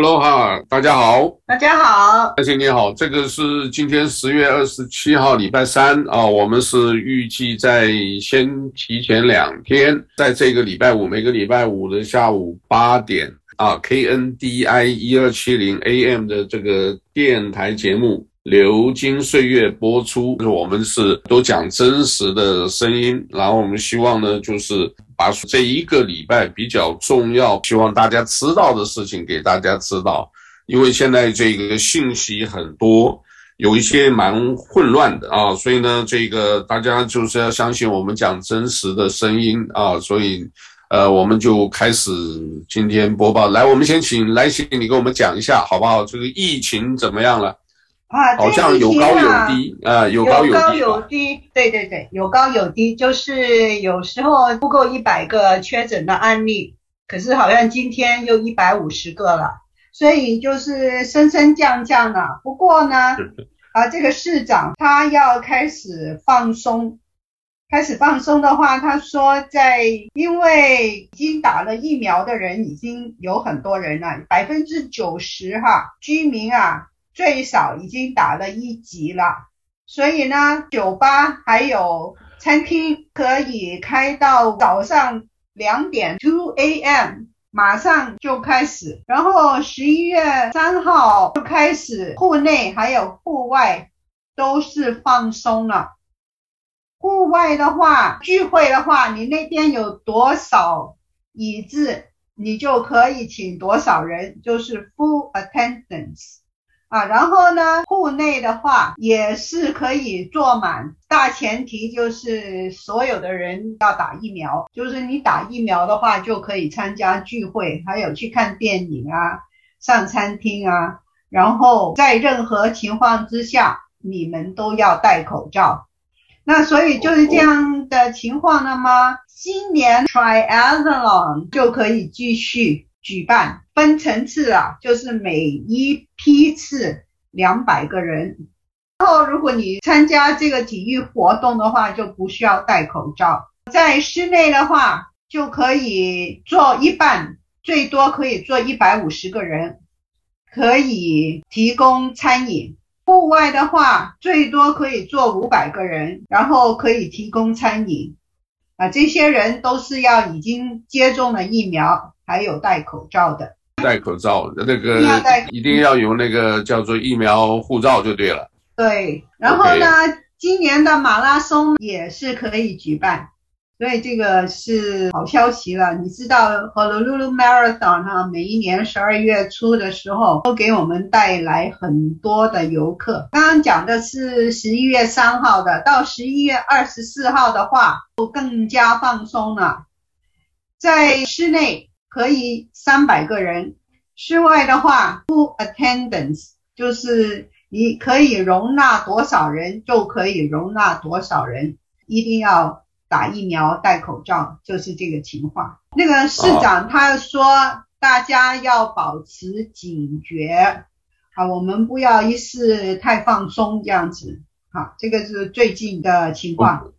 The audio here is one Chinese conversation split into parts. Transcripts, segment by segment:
Hello 哈，大家好，大家好，大庆你好，这个是今天十月二十七号礼拜三啊，我们是预计在先提前两天，在这个礼拜五，每个礼拜五的下午八点啊，KNDI 一二七零 AM 的这个电台节目。流金岁月播出，我们是都讲真实的声音，然后我们希望呢，就是把这一个礼拜比较重要，希望大家知道的事情给大家知道，因为现在这个信息很多，有一些蛮混乱的啊，所以呢，这个大家就是要相信我们讲真实的声音啊，所以呃，我们就开始今天播报。来，我们先请来信，你给我们讲一下好不好？这个疫情怎么样了？啊，好像有高有低啊，有高有低，有高有低，对对对，有高有低，就是有时候不够一百个确诊的案例，可是好像今天又一百五十个了，所以就是升升降降了。不过呢，啊，这个市长他要开始放松，开始放松的话，他说在因为已经打了疫苗的人已经有很多人了，百分之九十哈居民啊。最少已经打了一级了，所以呢，酒吧还有餐厅可以开到早上两点，two a.m. 马上就开始。然后十一月三号就开始，户内还有户外都是放松了。户外的话，聚会的话，你那边有多少椅子，你就可以请多少人，就是 full attendance。啊，然后呢，户内的话也是可以坐满，大前提就是所有的人要打疫苗，就是你打疫苗的话就可以参加聚会，还有去看电影啊，上餐厅啊，然后在任何情况之下，你们都要戴口罩。那所以就是这样的情况，那么今年 Triathlon 就可以继续。举办分层次啊，就是每一批次两百个人。然后，如果你参加这个体育活动的话，就不需要戴口罩。在室内的话，就可以坐一半，最多可以坐一百五十个人，可以提供餐饮。户外的话，最多可以坐五百个人，然后可以提供餐饮。啊，这些人都是要已经接种了疫苗。还有戴口罩的，戴口罩那个一定要有那个叫做疫苗护照就对了。对，然后呢，Okay. 今年的马拉松也是可以举办。所以这个是好消息了。你知道 Honolulu Marathon 哈，每一年十二月初的时候都给我们带来很多的游客。刚刚讲的是十一月三号的，到十一月二十四号的话就更加放松了，在室内可以三百个人，室外的话 full attendance 就是你可以容纳多少人就可以容纳多少人，一定要。打疫苗、戴口罩，就是这个情况。那个市长他说，大家要保持警觉，好，我们不要一时太放松这样子。好，这个是最近的情况。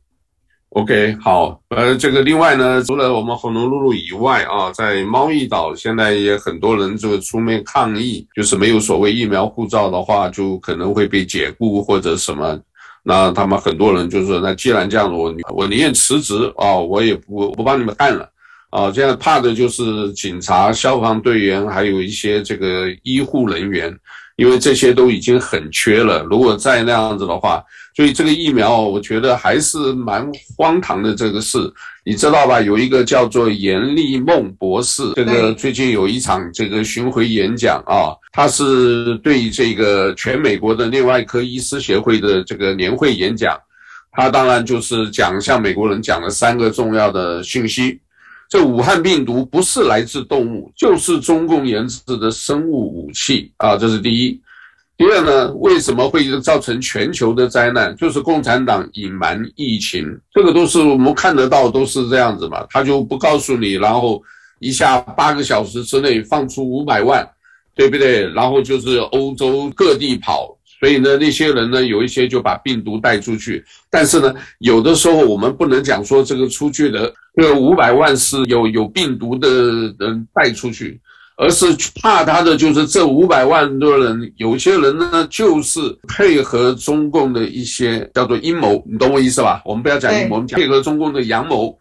OK，好，呃，这个另外呢，除了我们红龙露露以外啊，在猫翼岛现在也很多人就出面抗议，就是没有所谓疫苗护照的话，就可能会被解雇或者什么。那他们很多人就说，那既然这样，我我宁愿辞职啊，我也不不帮你们干了啊。现在怕的就是警察、消防队员，还有一些这个医护人员。因为这些都已经很缺了，如果再那样子的话，所以这个疫苗，我觉得还是蛮荒唐的这个事，你知道吧？有一个叫做严立梦博士，这个最近有一场这个巡回演讲啊，他是对这个全美国的内外科医师协会的这个年会演讲，他当然就是讲向美国人讲了三个重要的信息。这武汉病毒不是来自动物，就是中共研制的生物武器啊！这是第一。第二呢，为什么会造成全球的灾难？就是共产党隐瞒疫情，这个都是我们看得到，都是这样子嘛。他就不告诉你，然后一下八个小时之内放出五百万，对不对？然后就是欧洲各地跑。所以呢，那些人呢，有一些就把病毒带出去，但是呢，有的时候我们不能讲说这个出去的这个五百万是有有病毒的人带出去，而是怕他的就是这五百万多人，有些人呢就是配合中共的一些叫做阴谋，你懂我意思吧？我们不要讲阴谋，我们讲配合中共的阳谋，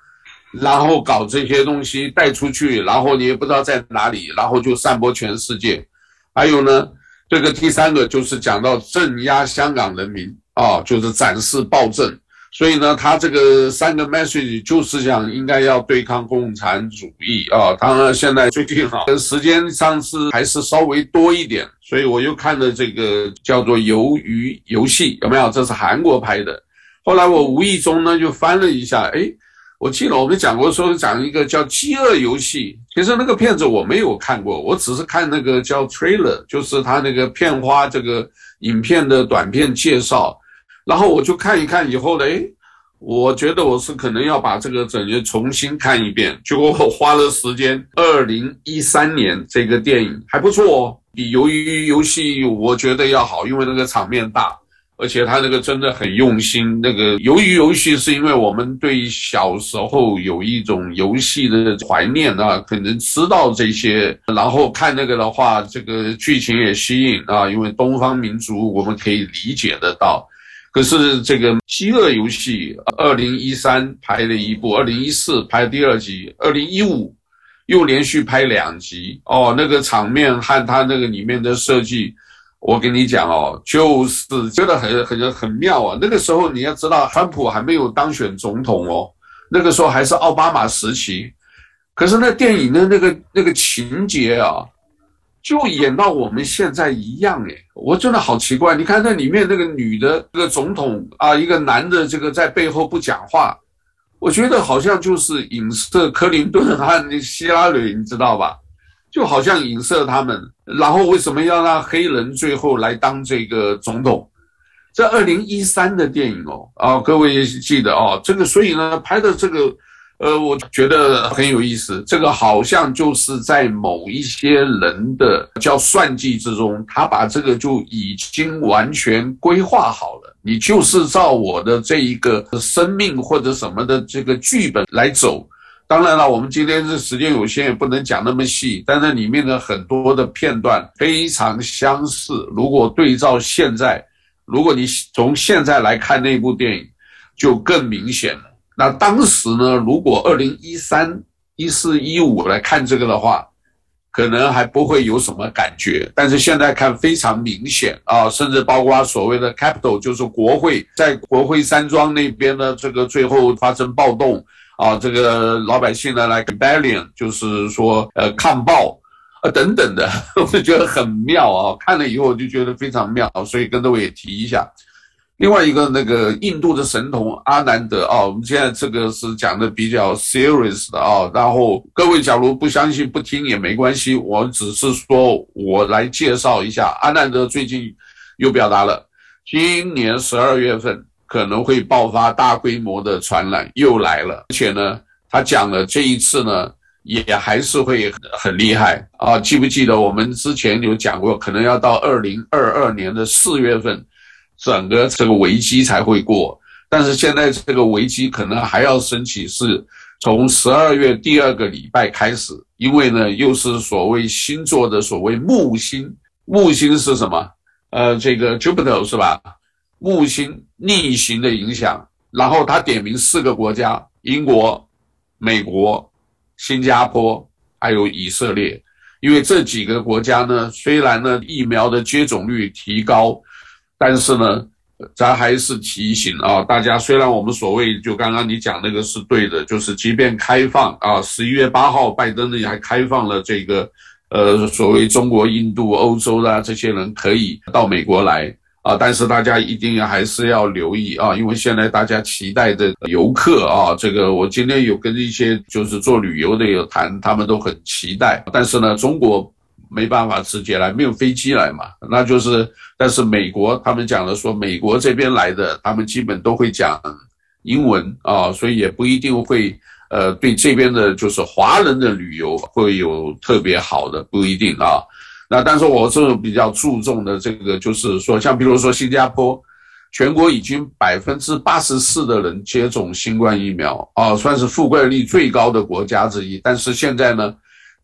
然后搞这些东西带出去，然后你也不知道在哪里，然后就散播全世界。还有呢，这个第三个就是讲到镇压香港人民啊，就是展示暴政。所以呢，他这个三个 message 就是讲应该要对抗共产主义啊。当然，现在最近哈，时间上是还是稍微多一点，所以我又看了这个叫做《鱿鱼游戏》，有没有？这是韩国拍的。后来我无意中呢就翻了一下，诶，我记得我们讲过说讲一个叫《饥饿游戏》，其实那个片子我没有看过，我只是看那个叫 trailer，就是他那个片花这个影片的短片介绍。然后我就看一看，以后呢，诶，我觉得我是可能要把这个整个重新看一遍。结果我花了时间，二零一三年这个电影还不错哦，比鱿鱼游戏我觉得要好，因为那个场面大。而且他那个真的很用心。那个鱿鱼游戏是因为我们对小时候有一种游戏的怀念啊，可能知道这些，然后看那个的话，这个剧情也吸引啊，因为东方民族我们可以理解得到。可是这个饥饿游戏，二零一三拍了一部，二零一四拍第二集，二零一五又连续拍两集哦，那个场面和他那个里面的设计。我跟你讲哦，就是觉得很很很妙啊！那个时候你要知道，川普还没有当选总统哦，那个时候还是奥巴马时期。可是那电影的那个那个情节啊，就演到我们现在一样诶，我真的好奇怪。你看那里面那个女的这个总统啊，一个男的这个在背后不讲话，我觉得好像就是影射克林顿和希拉里，你知道吧？就好像影射他们，然后为什么要让黑人最后来当这个总统？这二零一三的电影哦，啊，各位记得哦，这个所以呢拍的这个，呃，我觉得很有意思。这个好像就是在某一些人的叫算计之中，他把这个就已经完全规划好了，你就是照我的这一个生命或者什么的这个剧本来走。当然了，我们今天这时间有限，也不能讲那么细。但是里面的很多的片段非常相似。如果对照现在，如果你从现在来看那部电影，就更明显了。那当时呢，如果二零一三、一四、一五来看这个的话，可能还不会有什么感觉。但是现在看非常明显啊，甚至包括所谓的 Capitol，就是国会，在国会山庄那边呢，这个最后发生暴动。啊，这个老百姓呢来锻炼就是说呃抗暴，呃等等的，我就觉得很妙啊。看了以后我就觉得非常妙，所以跟各位也提一下。另外一个那个印度的神童阿南德啊，我们现在这个是讲的比较 serious 的啊。然后各位假如不相信不听也没关系，我只是说我来介绍一下阿南德最近又表达了，今年十二月份。可能会爆发大规模的传染，又来了。而且呢，他讲了这一次呢，也还是会很，很厉害啊！记不记得我们之前有讲过，可能要到二零二二年的四月份，整个这个危机才会过。但是现在这个危机可能还要升起，是从十二月第二个礼拜开始，因为呢，又是所谓星座的所谓木星，木星是什么？呃，这个 Jupiter 是吧？木星逆行的影响，然后他点名四个国家：英国、美国、新加坡，还有以色列。因为这几个国家呢，虽然呢疫苗的接种率提高，但是呢，咱还是提醒啊，大家虽然我们所谓就刚刚你讲那个是对的，就是即便开放啊，十一月八号拜登呢还开放了这个，呃，所谓中国、印度、欧洲的这些人可以到美国来。啊，但是大家一定要还是要留意啊，因为现在大家期待的游客啊，这个我今天有跟一些就是做旅游的有谈，他们都很期待。但是呢，中国没办法直接来，没有飞机来嘛，那就是。但是美国他们讲了说，美国这边来的，他们基本都会讲英文啊，所以也不一定会呃对这边的就是华人的旅游会有特别好的，不一定啊。那但是我是比较注重的这个，就是说，像比如说新加坡，全国已经百分之八十四的人接种新冠疫苗啊，算是覆盖率最高的国家之一。但是现在呢，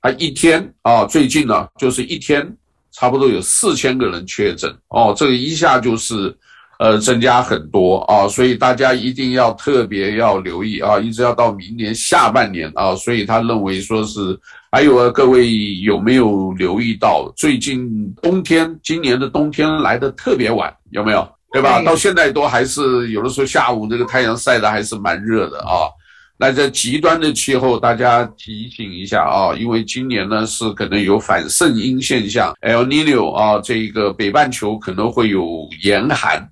他一天啊，最近呢就是一天差不多有四千个人确诊哦，这个一下就是呃增加很多啊，所以大家一定要特别要留意啊，一直要到明年下半年啊，所以他认为说是还有啊，各位有没有留意到最近冬天今年的冬天来的特别晚，有没有？对吧？到现在都还是有的时候下午这个太阳晒的还是蛮热的啊。那在极端的气候，大家提醒一下啊，因为今年呢是可能有反圣婴现象，El Niño 啊，这个北半球可能会有严寒，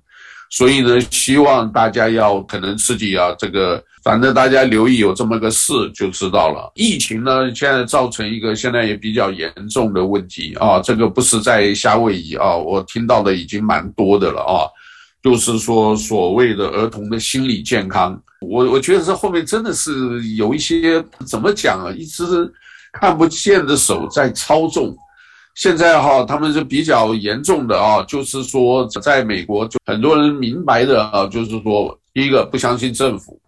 所以呢，希望大家要可能自己啊，这个反正大家留意有这么个事就知道了。疫情呢，现在造成一个现在也比较严重的问题啊，这个不是在夏威夷啊，我听到的已经蛮多的了啊。就是说，所谓的儿童的心理健康，我我觉得这后面真的是有一些怎么讲啊，一只看不见的手在操纵。现在哈，他们是比较严重的啊，就是说，在美国就很多人明白的啊，就是说，第一个不相信政府，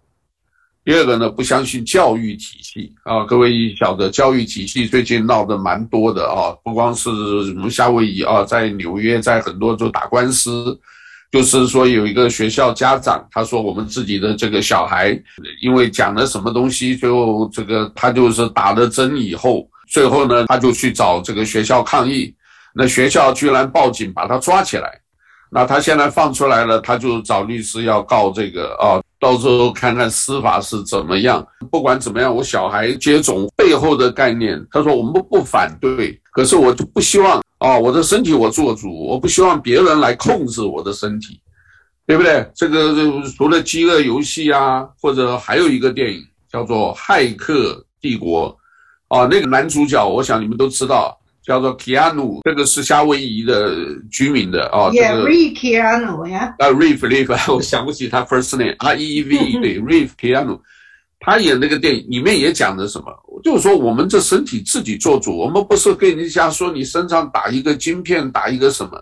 第二个呢不相信教育体系啊。各位晓得，教育体系最近闹得蛮多的啊，不光是什么夏威夷啊，在纽约，在很多都打官司。就是说，有一个学校家长，他说我们自己的这个小孩，因为讲了什么东西，就这个他就是打了针以后，最后呢，他就去找这个学校抗议，那学校居然报警把他抓起来，那他现在放出来了，他就找律师要告这个啊，到时候看看司法是怎么样。不管怎么样，我小孩接种背后的概念，他说我们不反对，可是我就不希望。啊，我的身体我做主，我不希望别人来控制我的身体，对不对？这个除了饥饿游戏啊，或者还有一个电影叫做《骇客帝国》，啊，那个男主角我想你们都知道，叫做 Keanu，这个是夏威夷的居民的啊。Yeah, Reeve Keanu 呀。啊，Reeve Reeve，我想不起他 first name，R E V E 对，Reeve Keanu。他演那个电影里面也讲的什么？就是说我们这身体自己做主，我们不是跟人家说你身上打一个晶片，打一个什么。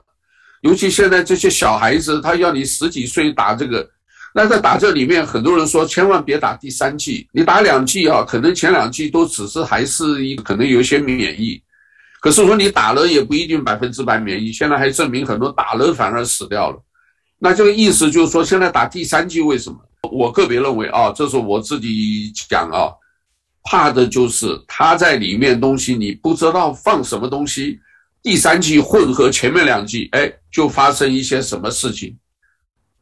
尤其现在这些小孩子，他要你十几岁打这个，那在打这里面，很多人说千万别打第三剂，你打两剂啊，可能前两剂都只是还是一可能有些免疫，可是说你打了也不一定百分之百免疫。现在还证明很多打了反而死掉了。那这个意思就是说，现在打第三剂为什么？我个别认为啊，这是我自己讲啊，怕的就是他在里面东西你不知道放什么东西，第三剂混合前面两剂，哎，就发生一些什么事情，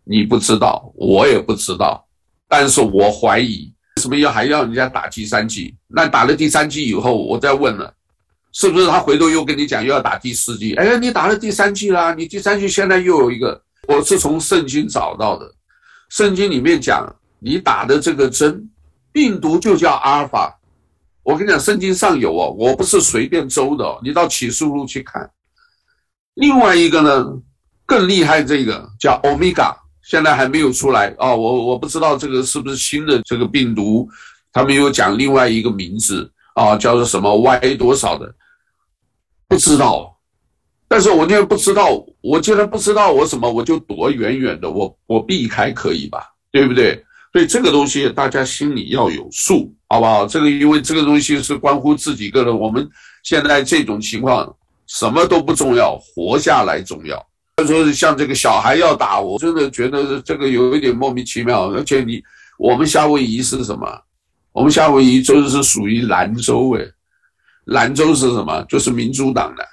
你不知道，我也不知道，但是我怀疑为什么要还要人家打第三剂？那打了第三剂以后，我再问了，是不是他回头又跟你讲又要打第四剂？哎，你打了第三剂啦，你第三剂现在又有一个，我是从圣经找到的。圣经里面讲，你打的这个针，病毒就叫阿尔法。我跟你讲，圣经上有哦，我不是随便诌的，你到启示录去看。另外一个呢，更厉害，这个叫欧米伽，现在还没有出来哦。我我不知道这个是不是新的这个病毒，他们又讲另外一个名字啊，叫做什么 Y 多少的，不知道。但是我那不知道，我既然不知道我什么，我就躲远远的，我我避开可以吧？对不对？所以这个东西大家心里要有数，好不好？这个因为这个东西是关乎自己个人。我们现在这种情况，什么都不重要，活下来重要。他说像这个小孩要打，我真的觉得这个有一点莫名其妙。而且你我们夏威夷是什么？我们夏威夷就是属于兰州诶，兰州是什么？就是民主党的。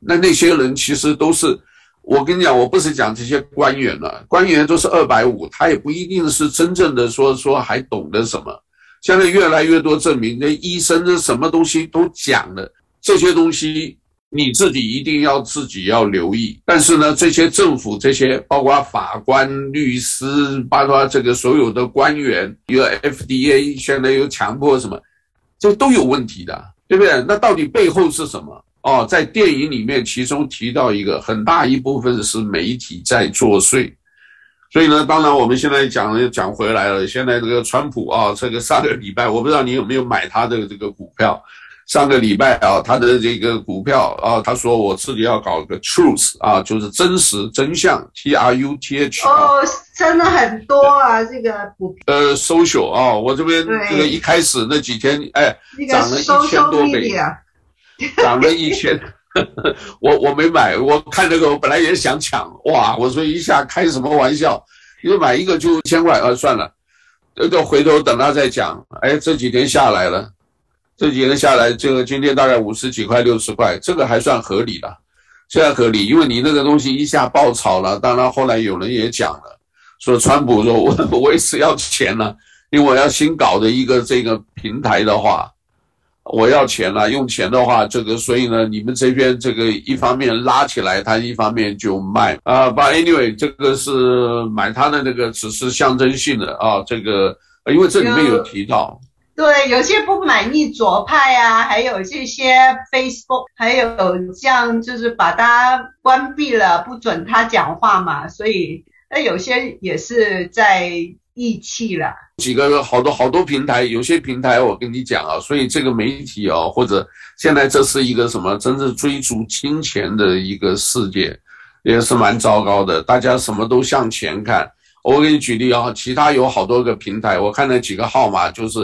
那那些人其实都是，我跟你讲，我不是讲这些官员了，官员都是二百五，他也不一定是真正的说说还懂得什么。现在越来越多证明，那医生的什么东西都讲了，这些东西你自己一定要自己要留意。但是呢，这些政府这些包括法官、律师，包括这个所有的官员，有 FDA 现在又强迫什么，这都有问题的，对不对？那到底背后是什么？哦，在电影里面，其中提到一个很大一部分是媒体在作祟，所以呢，当然我们现在讲讲回来了。现在这个川普啊，这个上个礼拜，我不知道你有没有买他的这个股票。上个礼拜啊，他的这个股票啊，他说我自己要搞个 truth 啊，就是真实真相 T R U T H。哦，真的很多啊，这个。呃，social 啊，我这边这个一开始那几天，哎，涨了一千多倍。涨了一千，我我没买，我看那个我本来也想抢，哇，我说一下开什么玩笑，因为买一个就一千块，啊，算了，这个回头等他再讲。哎，这几天下来了，这几天下来，这个今天大概五十几块、六十块，这个还算合理的，现在合理，因为你那个东西一下爆炒了，当然后来有人也讲了，说川普说我 我也是要钱了，因为我要新搞的一个这个平台的话。我要钱了，用钱的话，这个所以呢，你们这边这个一方面拉起来，他一方面就卖啊。But anyway，这个是买他的那个只是象征性的啊。这个因为这里面有提到，对，有些不满意左派啊，还有这些 Facebook，还有这样就是把它关闭了，不准他讲话嘛。所以那有些也是在。义气了，几个好多好多平台，有些平台我跟你讲啊，所以这个媒体啊，或者现在这是一个什么，真正追逐金钱的一个世界，也是蛮糟糕的。大家什么都向前看。我给你举例啊，其他有好多个平台，我看那几个号码，就是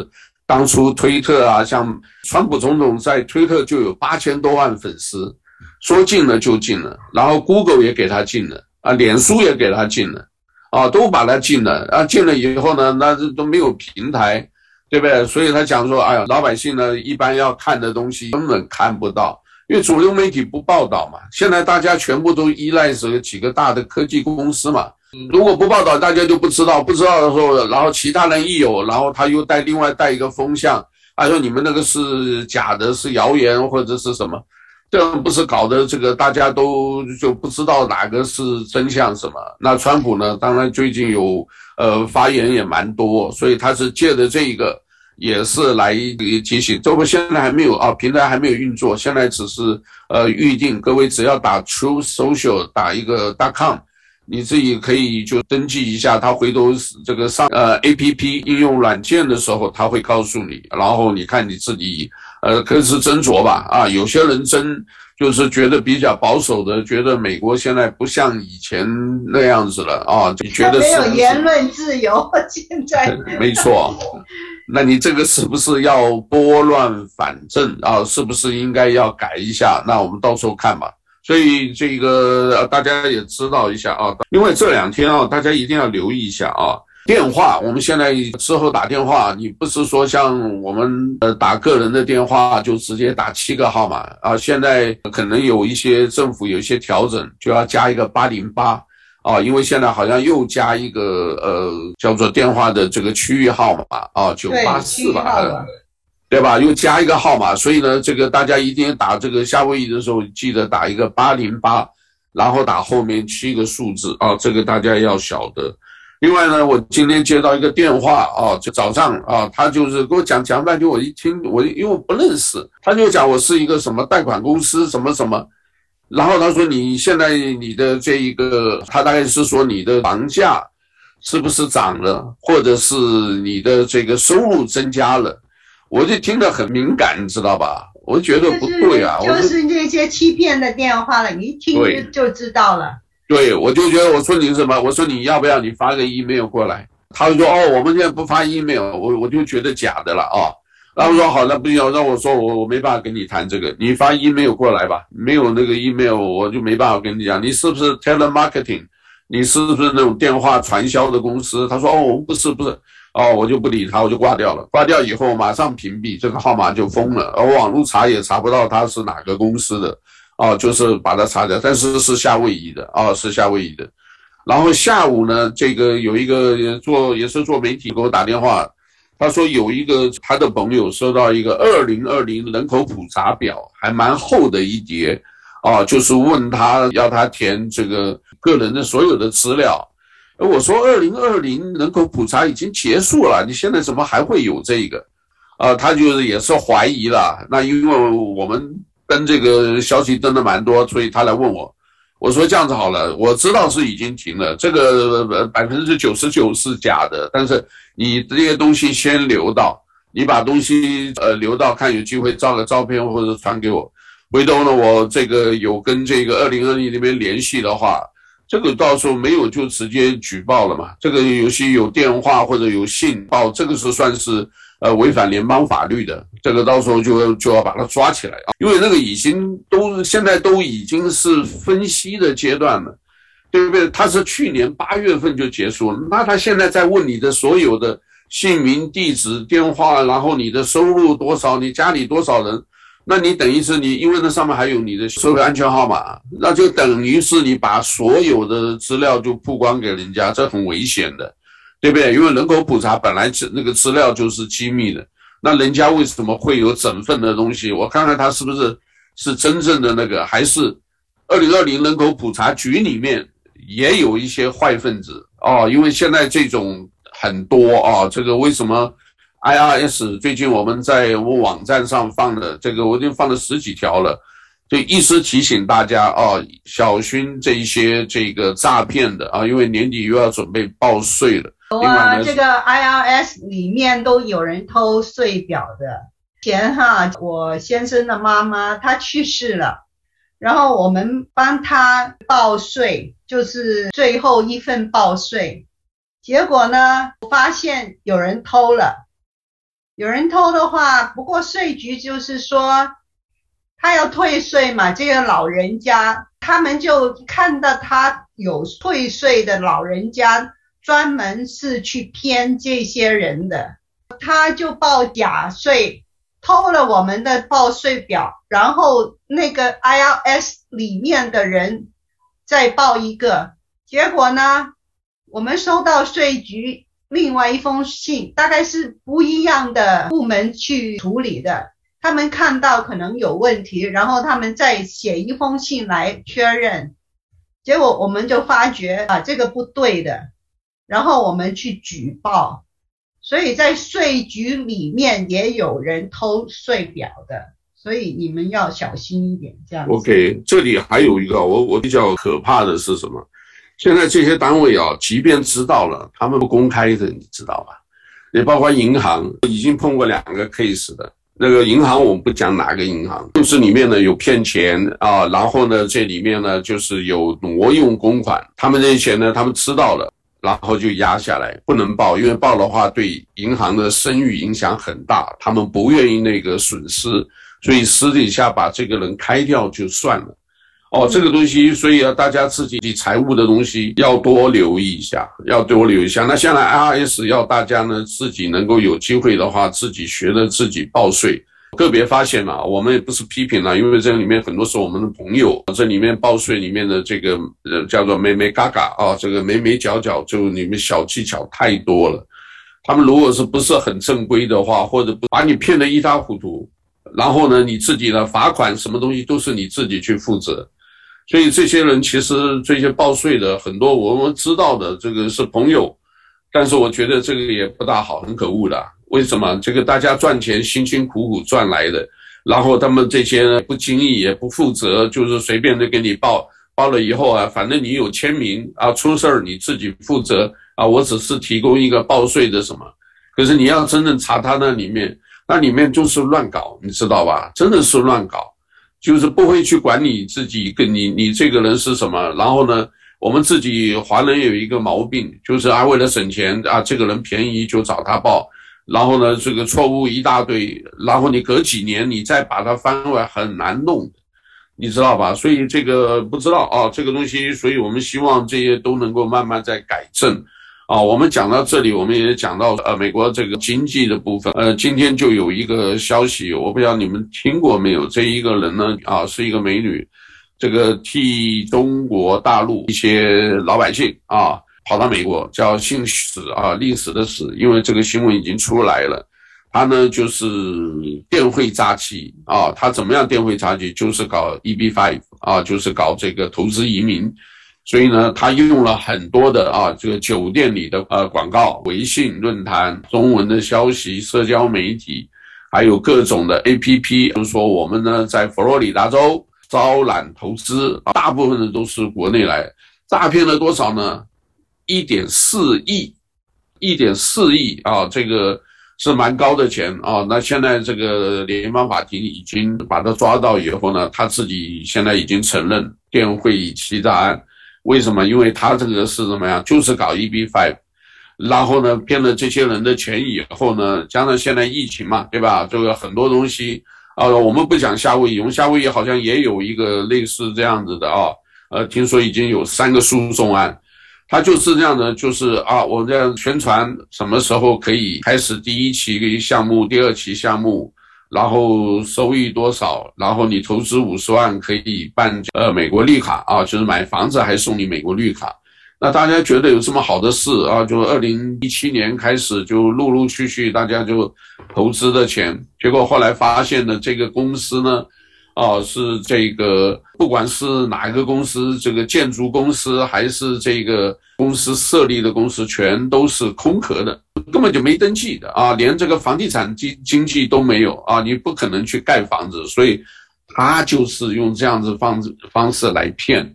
当初推特啊，像川普总统在推特就有八千多万粉丝，说禁了就禁了，然后 Google 也给他禁了啊，脸书也给他禁了。啊，都把它禁了啊！禁了以后呢，那这都没有平台，对不对？所以他讲说，哎呀，老百姓呢，一般要看的东西根本看不到，因为主流媒体不报道嘛。现在大家全部都依赖这几个大的科技公司嘛。如果不报道，大家就不知道，不知道的时候，然后其他人一有，然后他又带另外带一个风向，他说你们那个是假的，是谣言或者是什么。这样不是搞得这个大家都就不知道哪个是真相什么？那川普呢？当然最近有呃发言也蛮多，所以他是借着这一个也是来提醒。这不现在还没有啊，平台还没有运作，现在只是呃预定。各位只要打 True Social 打一个 .com，你自己可以就登记一下。他回头这个上呃 APP 应用软件的时候，他会告诉你，然后你看你自己。呃，可是斟酌吧，啊，有些人真就是觉得比较保守的，觉得美国现在不像以前那样子了啊，你觉得是没有言论自由？现在 没错，那你这个是不是要拨乱反正啊？是不是应该要改一下？那我们到时候看吧。所以这个大家也知道一下啊，因为这两天啊，大家一定要留意一下啊。电话，我们现在之后打电话，你不是说像我们呃打个人的电话就直接打七个号码啊？现在可能有一些政府有一些调整，就要加一个八零八啊，因为现在好像又加一个呃叫做电话的这个区域号码啊，九八四吧，对吧？又加一个号码，所以呢，这个大家一定要打这个夏威夷的时候记得打一个八零八，然后打后面七个数字啊，这个大家要晓得。另外呢，我今天接到一个电话啊，就早上啊，他就是跟我讲讲半天，我一听我因为我不认识，他就讲我是一个什么贷款公司什么什么，然后他说你现在你的这一个，他大概是说你的房价是不是涨了，或者是你的这个收入增加了，我就听得很敏感，你知道吧？我觉得不对啊，就是那些欺骗的电话了，你一听就就知道了。对，我就觉得我说你什么？我说你要不要你发个 email 过来？他就说哦，我们现在不发 email，我我就觉得假的了啊。然后说好，那不行，那我说我我没办法跟你谈这个，你发 email 过来吧。没有那个 email，我就没办法跟你讲。你是不是 telemarketing？你是不是那种电话传销的公司？他说哦，我们不是不是。哦，我就不理他，我就挂掉了。挂掉以后马上屏蔽这个号码就封了，而网络查也查不到他是哪个公司的。哦，就是把它查掉，但是是夏威夷的，哦，是夏威夷的。然后下午呢，这个有一个做也是做媒体给我打电话，他说有一个他的朋友收到一个二零二零人口普查表，还蛮厚的一叠，啊，就是问他要他填这个个人的所有的资料。而我说二零二零人口普查已经结束了，你现在怎么还会有这个？啊，他就是也是怀疑了。那因为我们。跟这个消息真的蛮多，所以他来问我，我说这样子好了，我知道是已经停了，这个百分之九十九是假的，但是你这些东西先留到，你把东西呃留到，看有机会照个照片或者传给我，回头呢我这个有跟这个二零二零那边联系的话，这个到时候没有就直接举报了嘛。这个有些有电话或者有信报，这个是算是呃违反联邦法律的，这个到时候就要就要把他抓起来啊，因为那个已经都现在都已经是分析的阶段了，对不对？他是去年八月份就结束了，那他现在在问你的所有的姓名、地址、电话，然后你的收入多少，你家里多少人？那你等于是你，因为那上面还有你的社会安全号码，那就等于是你把所有的资料就曝光给人家，这很危险的，对不对？因为人口普查本来是那个资料就是机密的，那人家为什么会有整份的东西？我看看他是不是是真正的那个，还是二零二零人口普查局里面也有一些坏分子哦？因为现在这种很多啊，这个为什么？IRS 最近我们在我网站上放的这个，我已经放了十几条了，就一直提醒大家哦，小心这一些这个诈骗的啊，因为年底又要准备报税了。有啊，这个 IRS 里面都有人偷税表的。前哈，我先生的妈妈她去世了，然后我们帮她报税，就是最后一份报税，结果呢，发现有人偷了。有人偷的话，不过税局就是说，他要退税嘛。这个老人家，他们就看到他有退税的老人家，专门是去骗这些人的，他就报假税，偷了我们的报税表，然后那个 IRS 里面的人再报一个，结果呢，我们收到税局。另外一封信，大概是不一样的部门去处理的，他们看到可能有问题，然后他们再写一封信来确认，结果我们就发觉啊，这个不对的，然后我们去举报，所以在税局里面也有人偷税表的，所以你们要小心一点，这样子。OK，这里还有一个我我比较可怕的是什么？现在这些单位啊，即便知道了，他们不公开的，你知道吧？也包括银行，已经碰过两个 case 的。那个银行我们不讲哪个银行，就是里面呢有骗钱啊，然后呢这里面呢就是有挪用公款，他们这些钱呢他们知道了，然后就压下来，不能报，因为报的话对银行的声誉影响很大，他们不愿意那个损失，所以私底下把这个人开掉就算了。哦，这个东西，所以要大家自己财务的东西要多留意一下，要多留意一下。那现在 IRS 要大家呢自己能够有机会的话，自己学着自己报税。个别发现了，我们也不是批评了，因为这里面很多是我们的朋友，这里面报税里面的这个呃叫做眉眉嘎嘎啊，这个眉眉角角就你们小技巧太多了。他们如果是不是很正规的话，或者不把你骗得一塌糊涂，然后呢你自己的罚款什么东西都是你自己去负责。所以这些人其实这些报税的很多我们知道的这个是朋友，但是我觉得这个也不大好，很可恶的。为什么？这个大家赚钱辛辛苦苦赚来的，然后他们这些不经意也不负责，就是随便的给你报，报了以后啊，反正你有签名啊，出事儿你自己负责啊，我只是提供一个报税的什么。可是你要真正查他那里面，那里面就是乱搞，你知道吧？真的是乱搞。就是不会去管你自己跟你你这个人是什么，然后呢，我们自己华人有一个毛病，就是啊，为了省钱啊，这个人便宜就找他报，然后呢，这个错误一大堆，然后你隔几年你再把它翻回来很难弄，你知道吧？所以这个不知道啊，这个东西，所以我们希望这些都能够慢慢在改正。啊，我们讲到这里，我们也讲到呃，美国这个经济的部分。呃，今天就有一个消息，我不知道你们听过没有？这一个人呢，啊，是一个美女，这个替中国大陆一些老百姓啊，跑到美国，叫姓史啊，历史的史，因为这个新闻已经出来了。他呢，就是电汇诈欺啊，他怎么样电汇诈欺？就是搞 EB five 啊，就是搞这个投资移民。所以呢，他用了很多的啊，这个酒店里的呃广告、微信论坛、中文的消息、社交媒体，还有各种的 APP，就是说我们呢在佛罗里达州招揽投资，大部分的都是国内来，诈骗了多少呢？一点四亿，一点四亿啊，这个是蛮高的钱啊。那现在这个联邦法庭已经把他抓到以后呢，他自己现在已经承认电汇欺诈案。为什么？因为他这个是什么呀？就是搞 EB five，然后呢骗了这些人的钱以后呢，加上现在疫情嘛，对吧？这个很多东西啊，我们不讲夏威夷，我们夏威夷好像也有一个类似这样子的啊，呃，听说已经有三个诉讼案。他就是这样的，就是啊，我这样宣传什么时候可以开始第一期项目，第二期项目，然后收益多少，然后你投资五十万可以办呃美国绿卡啊，就是买房子还送你美国绿卡。那大家觉得有这么好的事啊？就二零一七年开始就陆陆续续大家就投资的钱，结果后来发现呢，这个公司呢。哦，是这个，不管是哪一个公司，这个建筑公司还是这个公司设立的公司，全都是空壳的，根本就没登记的啊，连这个房地产经经纪都没有啊，你不可能去盖房子，所以他就是用这样子方式方式来骗。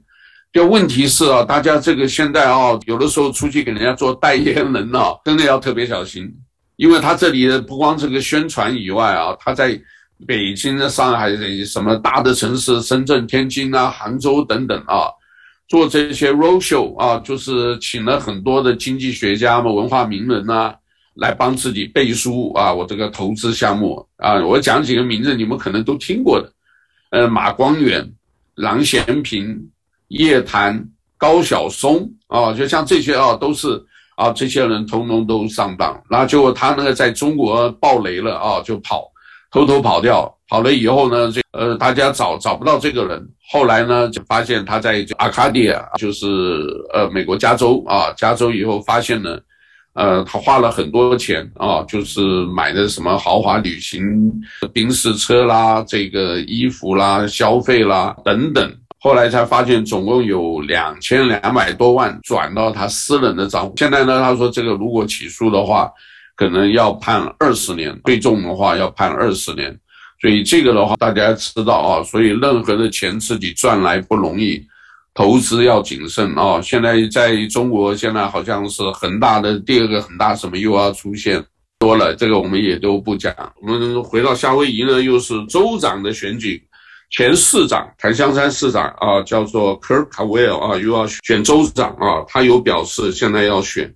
就问题是啊，大家这个现在啊，有的时候出去给人家做代言人啊，真的要特别小心，因为他这里的不光这个宣传以外啊，他在。北京的、上海的什么大的城市，深圳、天津啊、杭州等等啊，做这些 roadshow 啊，就是请了很多的经济学家嘛、文化名人啊，来帮自己背书啊。我这个投资项目啊，我讲几个名字，你们可能都听过的，呃，马光远、郎咸平、叶檀、高晓松啊，就像这些啊，都是啊，这些人通通都上当，然后结果他那个在中国爆雷了啊，就跑。偷偷跑掉，跑了以后呢，这呃大家找找不到这个人，后来呢就发现他在阿卡迪亚，就是呃美国加州啊，加州以后发现呢，呃他花了很多钱啊，就是买的什么豪华旅行宾士车啦，这个衣服啦，消费啦等等，后来才发现总共有两千两百多万转到他私人的账户，现在呢他说这个如果起诉的话。可能要判二十年，最重的话要判二十年，所以这个的话大家知道啊，所以任何的钱自己赚来不容易，投资要谨慎啊。现在在中国，现在好像是恒大的第二个恒大什么又要出现多了，这个我们也都不讲。我们回到夏威夷呢，又是州长的选举，前市长檀香山市长啊，叫做 Kirk Cavell 啊，又要选州长啊，他有表示现在要选。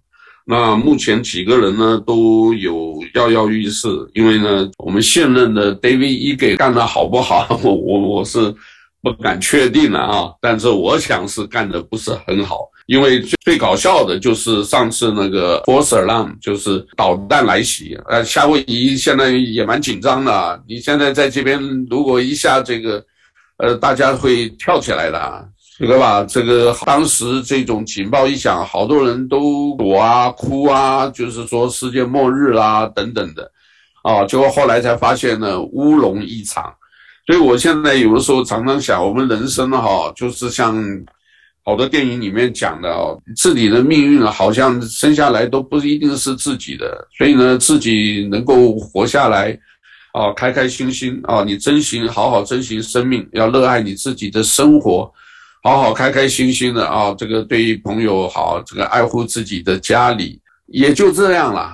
那目前几个人呢都有跃跃欲试，因为呢，我们现任的 David Ige 干得好不好，我我我是不敢确定了啊，但是我想是干得不是很好，因为最最搞笑的就是上次那个 f o r s e Alarm，就是导弹来袭，呃，夏威夷现在也蛮紧张的，你现在在这边如果一下这个，呃，大家会跳起来的。这个吧，这个当时这种警报一响，好多人都躲啊、哭啊，就是说世界末日啦、等等的，啊，结果后来才发现呢，乌龙一场。所以我现在有的时候常常想，我们人生哈，就是像好多电影里面讲的哦，自己的命运好像生下来都不一定是自己的，所以呢，自己能够活下来，啊，开开心心啊，你珍惜，好好珍惜生命，要热爱你自己的生活。好好开开心心的啊，这个对于朋友好，这个爱护自己的家里，也就这样了，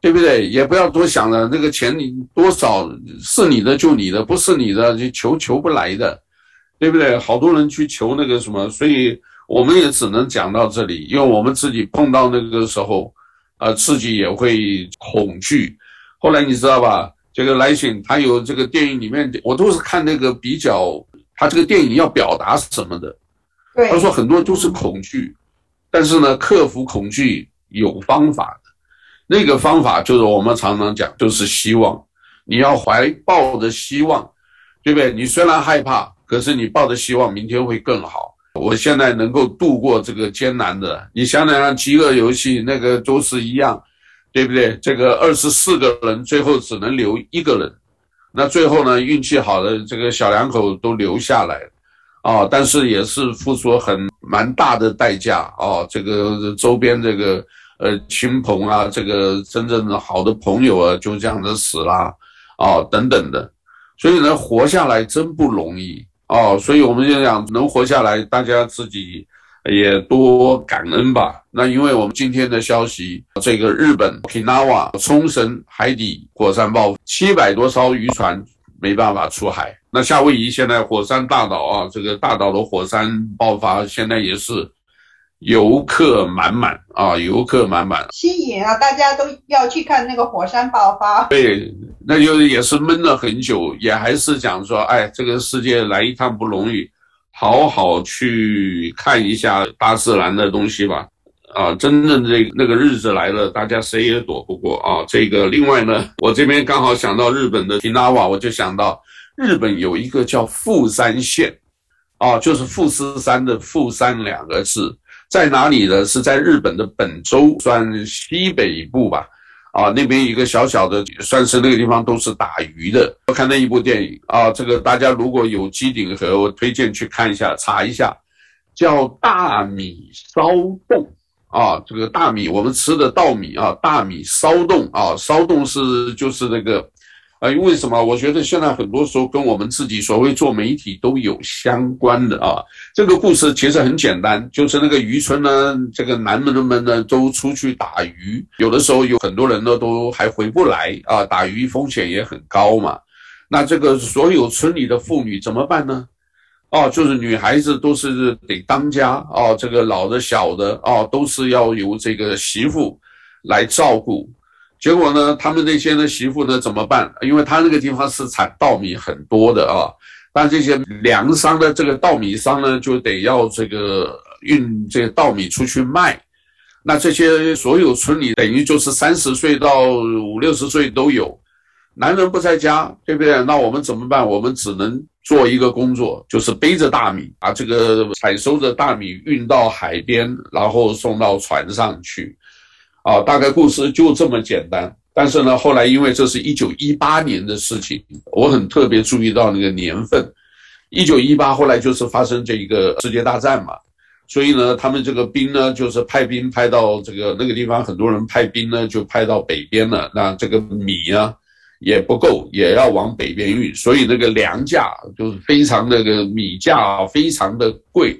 对不对？也不要多想了，那个钱你多少是你的就你的，不是你的就求求不来的，对不对？好多人去求那个什么，所以我们也只能讲到这里，因为我们自己碰到那个时候，呃，自己也会恐惧。后来你知道吧？这个来信他有这个电影里面，我都是看那个比较。他这个电影要表达什么的？他说很多都是恐惧，但是呢，克服恐惧有方法的。那个方法就是我们常常讲，就是希望。你要怀抱着希望，对不对？你虽然害怕，可是你抱着希望，明天会更好。我现在能够度过这个艰难的，你想想看，饥饿游戏那个都是一样，对不对？这个二十四个人，最后只能留一个人。那最后呢，运气好的这个小两口都留下来了，啊，但是也是付出很蛮大的代价啊。这个周边这个呃亲朋啊，这个真正的好的朋友啊，就这样子死了啊，等等的。所以呢，活下来真不容易啊。所以我们就讲，能活下来，大家自己也多感恩吧。那因为我们今天的消息，这个日本 Okinawa 冲绳海底火山爆发，七百多艘渔船没办法出海。那夏威夷现在火山大岛啊，这个大岛的火山爆发，现在也是游客满满啊，游客满满，吸引啊，大家都要去看那个火山爆发。对，那就也是闷了很久，也还是讲说，哎，这个世界来一趟不容易，好好去看一下大自然的东西吧。啊，真正这那个日子来了，大家谁也躲不过啊。这个另外呢，我这边刚好想到日本的提拿瓦，我就想到日本有一个叫富山县，啊，就是富士山的富山两个字。在哪里呢？是在日本的本州，算西北部吧。啊，那边一个小小的，算是那个地方都是打鱼的。我看那一部电影啊，这个大家如果有机顶盒，我推荐去看一下，查一下，叫大米骚动啊。这个大米，我们吃的稻米啊，大米骚动啊，骚动是就是那个。啊，因为什么？我觉得现在很多时候跟我们自己所谓做媒体都有相关的啊。这个故事其实很简单，就是那个渔村呢，这个男人们呢都出去打鱼，有的时候有很多人呢都还回不来啊，打鱼风险也很高嘛。那这个所有村里的妇女怎么办呢？哦，就是女孩子都是得当家哦，这个老的小的哦，都是要由这个媳妇来照顾。结果呢，他们那些呢媳妇呢怎么办？因为他那个地方是产稻米很多的啊，但这些粮商的这个稻米商呢，就得要这个运这个稻米出去卖。那这些所有村里等于就是三十岁到五六十岁都有，男人不在家，对不对？那我们怎么办？我们只能做一个工作，就是背着大米，把这个采收的大米运到海边，然后送到船上去。啊，大概故事就这么简单。但是呢，后来因为这是一九一八年的事情，我很特别注意到那个年份，一九一八后来就是发生这一个世界大战嘛，所以呢，他们这个兵呢，就是派兵派到这个那个地方，很多人派兵呢就派到北边了。那这个米啊也不够，也要往北边运，所以那个粮价就是非常那个米价啊，非常的贵，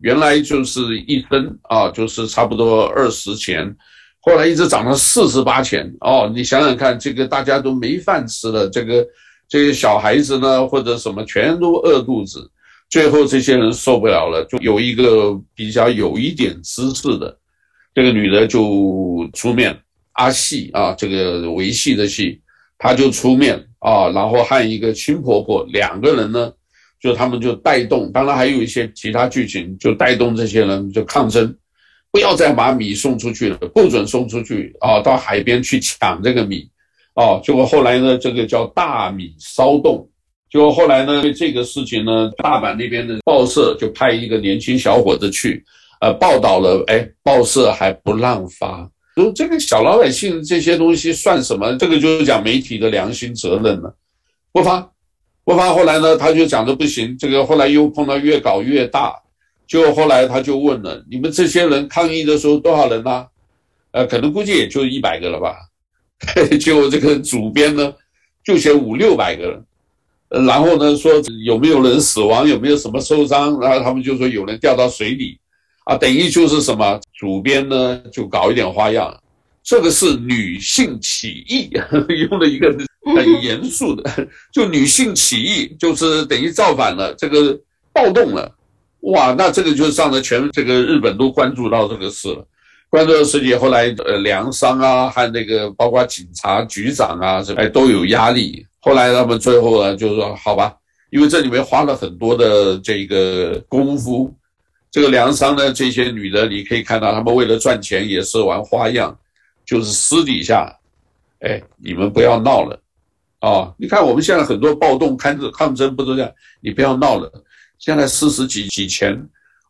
原来就是一升啊，就是差不多二十钱。后来一直涨到四十八钱哦，你想想看，这个大家都没饭吃了，这个这些小孩子呢，或者什么全都饿肚子，最后这些人受不了了，就有一个比较有一点知识的这个女的就出面，阿细啊，这个维系的系，她就出面啊，然后和一个亲婆婆两个人呢，就他们就带动，当然还有一些其他剧情，就带动这些人就抗争。不要再把米送出去了，不准送出去啊！到海边去抢这个米，哦，结果后来呢，这个叫大米骚动。结果后来呢，对这个事情呢，大阪那边的报社就派一个年轻小伙子去，呃，报道了。哎，报社还不让发，说这个小老百姓这些东西算什么？这个就是讲媒体的良心责任了，不发，不发。后来呢，他就讲的不行，这个后来又碰到越搞越大。就后来他就问了：“你们这些人抗议的时候多少人呢？呃，可能估计也就一百个了吧。就这个主编呢，就写五六百个人。然后呢，说有没有人死亡，有没有什么受伤？然后他们就说有人掉到水里，啊，等于就是什么？主编呢就搞一点花样，这个是女性起义，用了一个很严肃的，就女性起义，就是等于造反了，这个暴动了。”哇，那这个就上了全这个日本都关注到这个事了，关注的事情后来呃粮商啊和那个包括警察局长啊什么哎都有压力，后来他们最后呢就是说好吧，因为这里面花了很多的这个功夫，这个粮商呢这些女的你可以看到他们为了赚钱也是玩花样，就是私底下，哎你们不要闹了，啊你看我们现在很多暴动抗争抗争不都这样，你不要闹了。现在四十几几钱，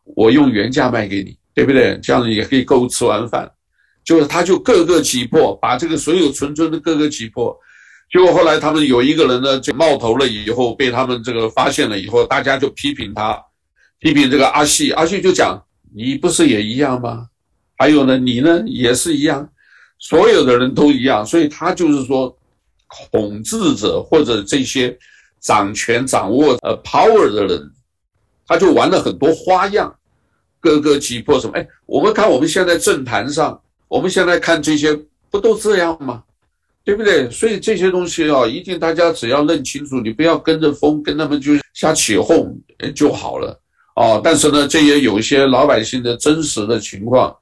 我用原价卖给你，对不对？这样子也可以够吃完饭。就是他就各个击破，把这个所有村村的各个击破。结果后来他们有一个人呢，就冒头了，以后被他们这个发现了以后，大家就批评他，批评这个阿细。阿细就讲：“你不是也一样吗？还有呢，你呢也是一样，所有的人都一样。”所以他就是说，统治者或者这些掌权掌握呃 power 的人。他就玩了很多花样，各个击破什么？哎，我们看我们现在政坛上，我们现在看这些不都这样吗？对不对？所以这些东西啊，一定大家只要认清楚，你不要跟着风，跟他们就瞎起哄就好了哦，但是呢，这也有一些老百姓的真实的情况，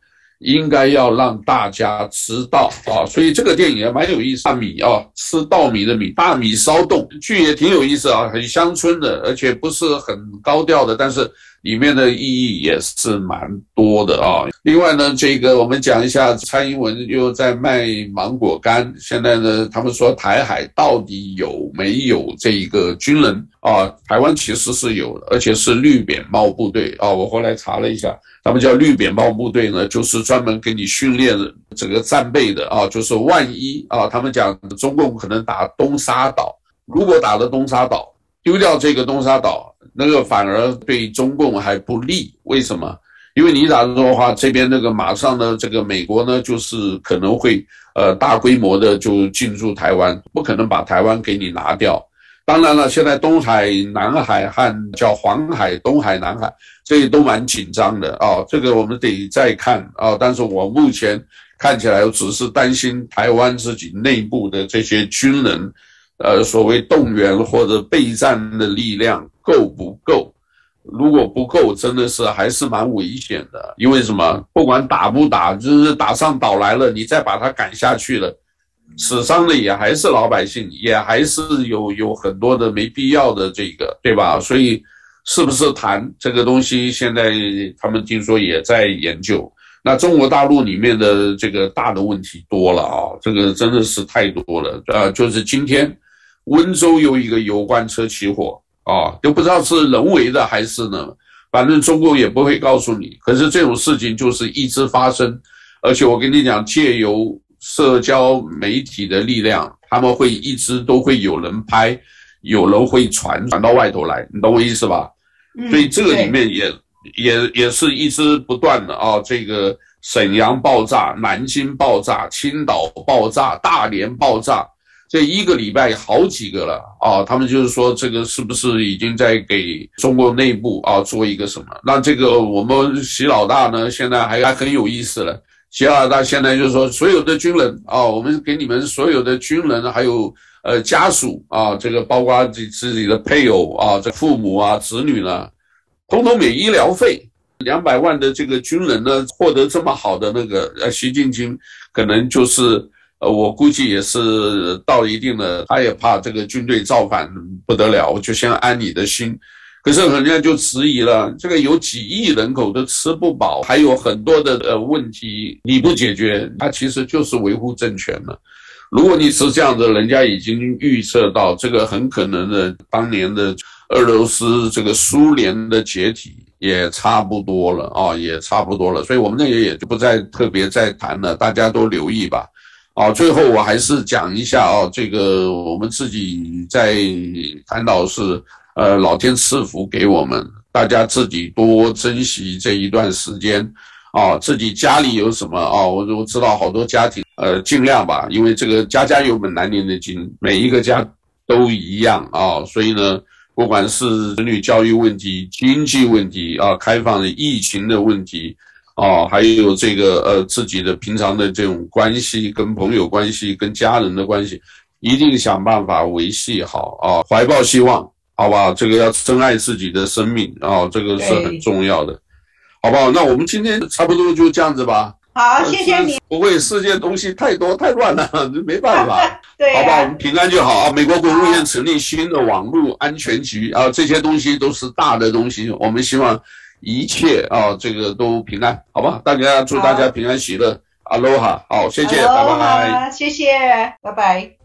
应该要让大家知道啊。所以这个电影也蛮有意思。大米啊，吃稻米的米，大米烧冻，剧也挺有意思啊，很乡村的，而且不是很高调的，但是。里面的意义也是蛮多的啊。另外呢，这个我们讲一下，蔡英文又在卖芒果干。现在呢，他们说台海到底有没有这个军人啊？台湾其实是有的，而且是绿扁帽部队啊。我后来查了一下，他们叫绿扁帽部队呢，就是专门给你训练整个战备的啊。就是万一啊，他们讲中共可能打东沙岛，如果打了东沙岛，丢掉这个东沙岛。那个反而对中共还不利，为什么？因为你打的话，这边那个马上呢，这个美国呢，就是可能会呃大规模的就进驻台湾，不可能把台湾给你拿掉。当然了，现在东海、南海和叫黄海、东海、南海，这些都蛮紧张的啊、这个我们得再看啊、但是我目前看起来，只是担心台湾自己内部的这些军人。呃，所谓动员或者备战的力量够不够？如果不够，真的是还是蛮危险的。因为什么？不管打不打，就是打上岛来了，你再把它赶下去了，死伤的也还是老百姓，也还是有有很多的没必要的这个，对吧？所以，是不是谈这个东西？现在他们听说也在研究。那中国大陆里面的这个大的问题多了啊，这个真的是太多了。呃，就是今天。温州有一个油罐车起火啊，都不知道是人为的还是呢，反正中共也不会告诉你。可是这种事情就是一直发生，而且我跟你讲，借由社交媒体的力量，他们会一直都会有人拍，有人会传传到外头来，你懂我意思吧？所以这个里面也也也是一直不断的啊，这个沈阳爆炸、南京爆炸、青岛爆炸、大连爆炸。这一个礼拜好几个了啊！他们就是说，这个是不是已经在给中国内部啊做一个什么？那这个我们习老大呢，现在还还很有意思了。习老大现在就是说，所有的军人啊，我们给你们所有的军人还有呃家属啊，这个包括自自己的配偶啊、这父母啊、子女呢，统统免医疗费。两百万的这个军人呢，获得这么好的那个呃习近平，可能就是。呃，我估计也是到一定的，他也怕这个军队造反不得了，就先安你的心。可是人家就迟疑了，这个有几亿人口都吃不饱，还有很多的呃问题你不解决，他其实就是维护政权了。如果你是这样子，人家已经预测到这个很可能的，当年的俄罗斯这个苏联的解体也差不多了啊，也差不多了。所以我们那个也就不再特别再谈了，大家都留意吧。啊，最后我还是讲一下啊，这个我们自己在谈到是，呃，老天赐福给我们，大家自己多珍惜这一段时间，啊，自己家里有什么啊，我我知道好多家庭，呃，尽量吧，因为这个家家有本难念的经，每一个家都一样啊，所以呢，不管是子女教育问题、经济问题啊，开放的疫情的问题。哦，还有这个呃，自己的平常的这种关系，跟朋友关系，跟家人的关系，一定想办法维系好啊，怀抱希望，好吧？这个要珍爱自己的生命啊，这个是很重要的，好不好？那我们今天差不多就这样子吧。好，谢谢你。不会，世界东西太多太乱了，没办法。对，好吧，我们平安就好啊。美国国务院成立新的网络安全局啊，这些东西都是大的东西，我们希望。一切啊，这个都平安，好吧？大家祝大家平安喜乐，阿罗哈，好，谢谢，拜拜，谢谢，拜拜。